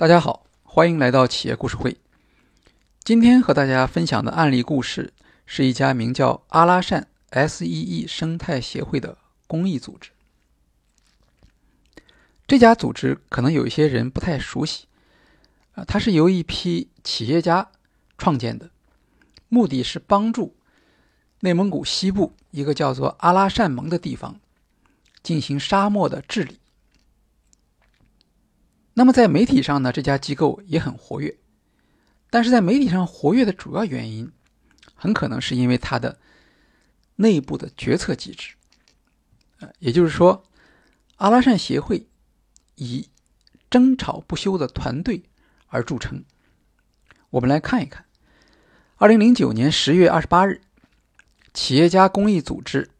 大家好，欢迎来到企业故事会。今天和大家分享的案例故事是一家名叫阿拉善 S.E.E 生态协会的公益组织。这家组织可能有一些人不太熟悉，啊，它是由一批企业家创建的，目的是帮助内蒙古西部一个叫做阿拉善盟的地方进行沙漠的治理。那么在媒体上呢，这家机构也很活跃，但是在媒体上活跃的主要原因，很可能是因为它的内部的决策机制。也就是说，阿拉善协会以争吵不休的团队而著称。我们来看一看，二零零九年十月二十八日，企业家公益组织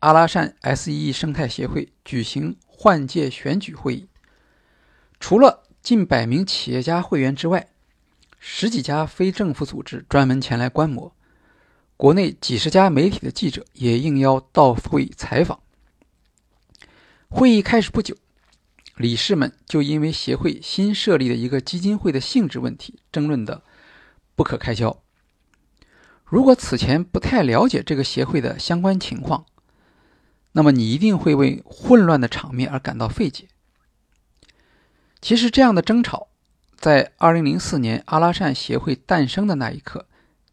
阿拉善 S.E.E 生态协会举行换届选举会议。除了近百名企业家会员之外，十几家非政府组织专门前来观摩，国内几十家媒体的记者也应邀到会采访。会议开始不久，理事们就因为协会新设立的一个基金会的性质问题争论的不可开交。如果此前不太了解这个协会的相关情况，那么你一定会为混乱的场面而感到费解。其实，这样的争吵，在2004年阿拉善协会诞生的那一刻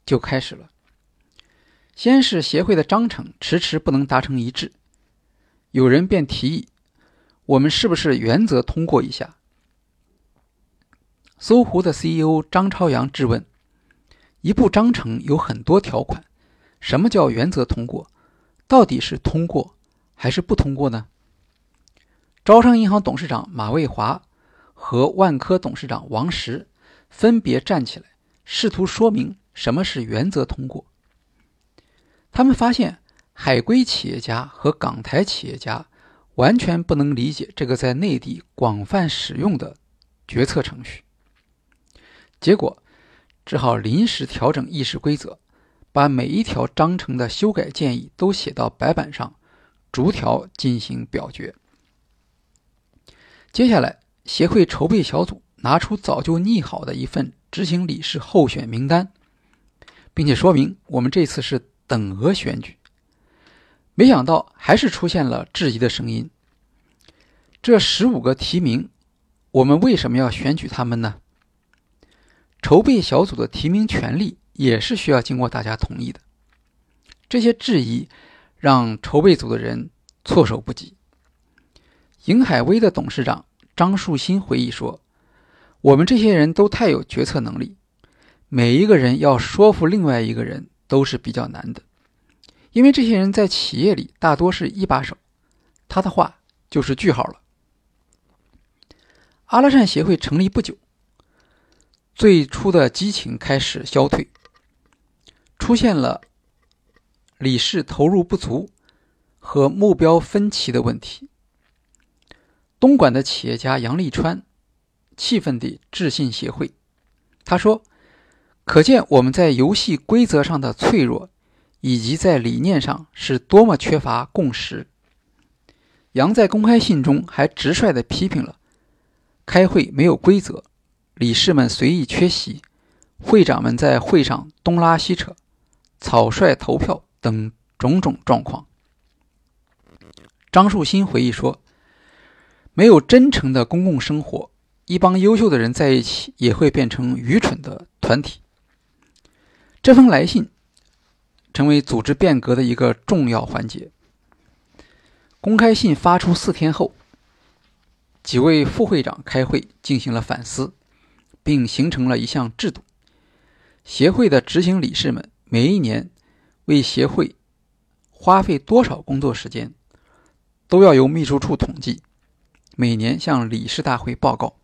就开始了。先是协会的章程迟迟不能达成一致，有人便提议：“我们是不是原则通过一下？”搜狐的 CEO 张朝阳质问：“一部章程有很多条款，什么叫原则通过？到底是通过还是不通过呢？”招商银行董事长马卫华。和万科董事长王石分别站起来，试图说明什么是原则通过。他们发现海归企业家和港台企业家完全不能理解这个在内地广泛使用的决策程序，结果只好临时调整议事规则，把每一条章程的修改建议都写到白板上，逐条进行表决。接下来。协会筹备小组拿出早就拟好的一份执行理事候选名单，并且说明我们这次是等额选举。没想到还是出现了质疑的声音。这十五个提名，我们为什么要选举他们呢？筹备小组的提名权利也是需要经过大家同意的。这些质疑让筹备组的人措手不及。银海威的董事长。张树新回忆说：“我们这些人都太有决策能力，每一个人要说服另外一个人都是比较难的，因为这些人在企业里大多是一把手，他的话就是句号了。”阿拉善协会成立不久，最初的激情开始消退，出现了理事投入不足和目标分歧的问题。东莞的企业家杨立川气愤地致信协会，他说：“可见我们在游戏规则上的脆弱，以及在理念上是多么缺乏共识。”杨在公开信中还直率地批评了开会没有规则、理事们随意缺席、会长们在会上东拉西扯、草率投票等种种状况。张树新回忆说。没有真诚的公共生活，一帮优秀的人在一起也会变成愚蠢的团体。这封来信成为组织变革的一个重要环节。公开信发出四天后，几位副会长开会进行了反思，并形成了一项制度：协会的执行理事们每一年为协会花费多少工作时间，都要由秘书处统计。每年向理事大会报告。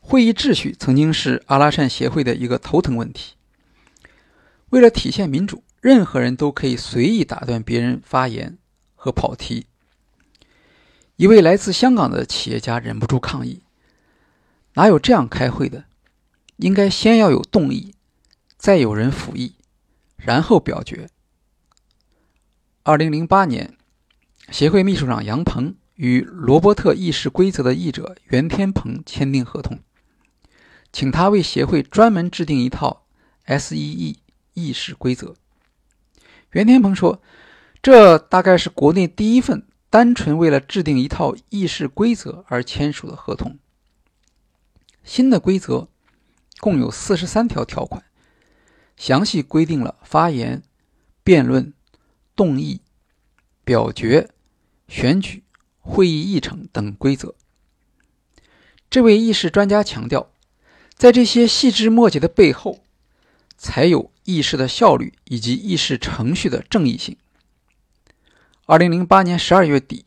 会议秩序曾经是阿拉善协会的一个头疼问题。为了体现民主，任何人都可以随意打断别人发言和跑题。一位来自香港的企业家忍不住抗议：“哪有这样开会的？应该先要有动议，再有人辅议，然后表决。”二零零八年，协会秘书长杨鹏。与罗伯特议事规则的译者袁天鹏签订合同，请他为协会专门制定一套 S.E.E 议事规则。袁天鹏说：“这大概是国内第一份单纯为了制定一套议事规则而签署的合同。新的规则共有四十三条条款，详细规定了发言、辩论、动议、表决、选举、会议议程等规则。”这位议事专家强调，在这些细枝末节的背后，才有。议事的效率以及议事程序的正义性。二零零八年十二月底，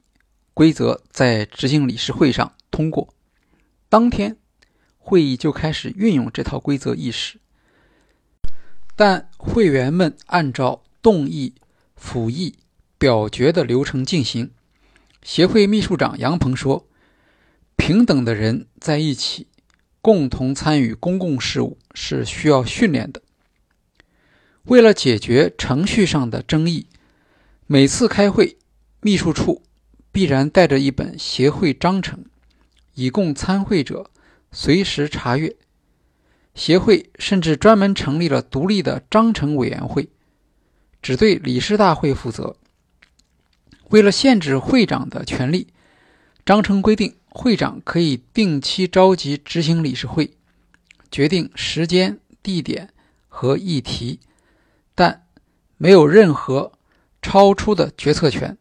规则在执行理事会上通过，当天会议就开始运用这套规则议事。但会员们按照动议、辅议、表决的流程进行。协会秘书长杨鹏说：“平等的人在一起，共同参与公共事务是需要训练的。”为了解决程序上的争议，每次开会，秘书处必然带着一本协会章程，以供参会者随时查阅。协会甚至专门成立了独立的章程委员会，只对理事大会负责。为了限制会长的权力，章程规定会长可以定期召集执行理事会，决定时间、地点和议题。但没有任何超出的决策权，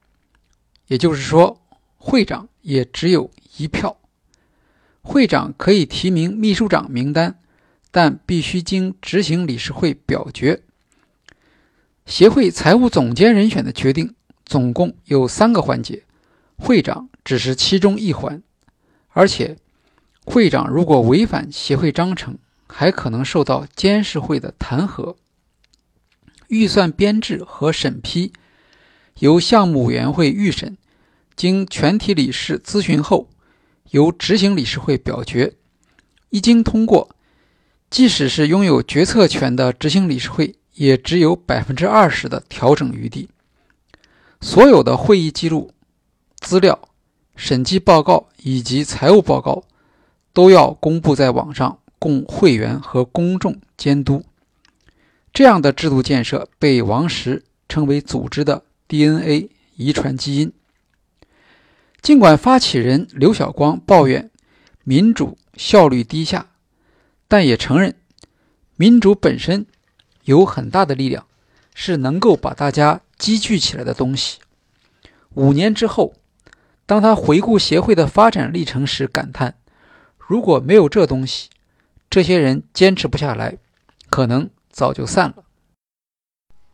也就是说，会长也只有一票。会长可以提名秘书长名单，但必须经执行理事会表决。协会财务总监人选的决定总共有三个环节，会长只是其中一环，而且会长如果违反协会章程，还可能受到监事会的弹劾。预算编制和审批由项目委员会预审，经全体理事咨询后，由执行理事会表决。一经通过，即使是拥有决策权的执行理事会，也只有百分之二十的调整余地。所有的会议记录、资料、审计报告以及财务报告都要公布在网上，供会员和公众监督。这样的制度建设被王石称为“组织的 DNA 遗传基因”。尽管发起人刘晓光抱怨民主效率低下，但也承认民主本身有很大的力量，是能够把大家积聚起来的东西。五年之后，当他回顾协会的发展历程时，感叹：“如果没有这东西，这些人坚持不下来，可能。”早就散了。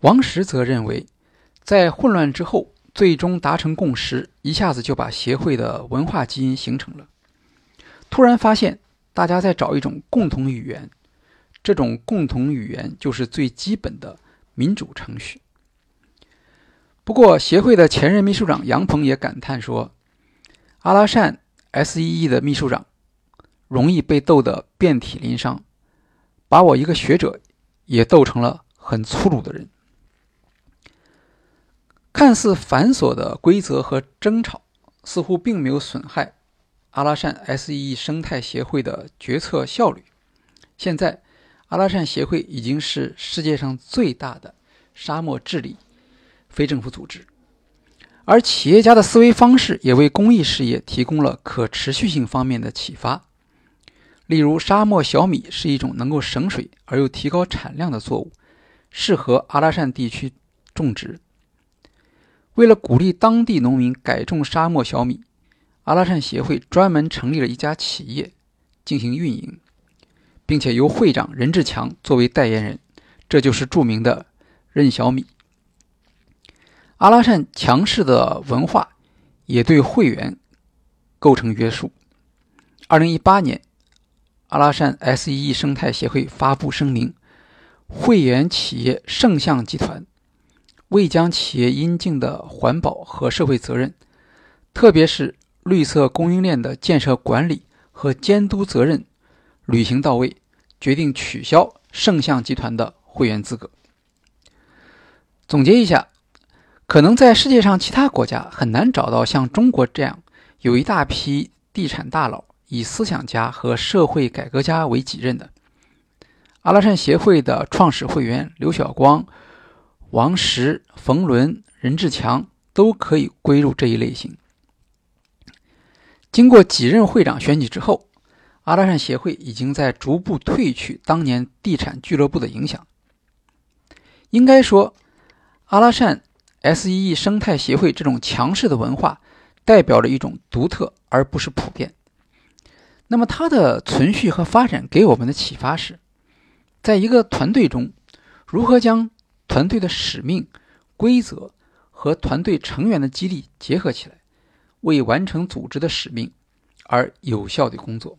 王石则认为，在混乱之后，最终达成共识，一下子就把协会的文化基因形成了。突然发现，大家在找一种共同语言，这种共同语言就是最基本的民主程序。不过，协会的前任秘书长杨鹏也感叹说：“阿拉善 S.E.E 的秘书长容易被斗得遍体鳞伤，把我一个学者。”也斗成了很粗鲁的人。看似繁琐的规则和争吵，似乎并没有损害阿拉善 S.E.E 生态协会的决策效率。现在，阿拉善协会已经是世界上最大的沙漠治理非政府组织，而企业家的思维方式也为公益事业提供了可持续性方面的启发。例如，沙漠小米是一种能够省水而又提高产量的作物，适合阿拉善地区种植。为了鼓励当地农民改种沙漠小米，阿拉善协会专门成立了一家企业进行运营，并且由会长任志强作为代言人，这就是著名的“任小米”。阿拉善强势的文化也对会员构成约束。二零一八年。阿拉善 S.E.E 生态协会发布声明，会员企业圣象集团未将企业应尽的环保和社会责任，特别是绿色供应链的建设管理和监督责任履行到位，决定取消圣象集团的会员资格。总结一下，可能在世界上其他国家很难找到像中国这样有一大批地产大佬，以思想家和社会改革家为己任的。阿拉善协会的创始会员刘晓光、王石、冯仑、任志强都可以归入这一类型。经过几任会长选举之后，阿拉善协会已经在逐步褪去当年地产俱乐部的影响。应该说，阿拉善 S.E.E 生态协会这种强势的文化，代表着一种独特而不是普遍。那么它的存续和发展给我们的启发是，在一个团队中，如何将团队的使命、规则和团队成员的激励结合起来。为完成组织的使命而有效的工作。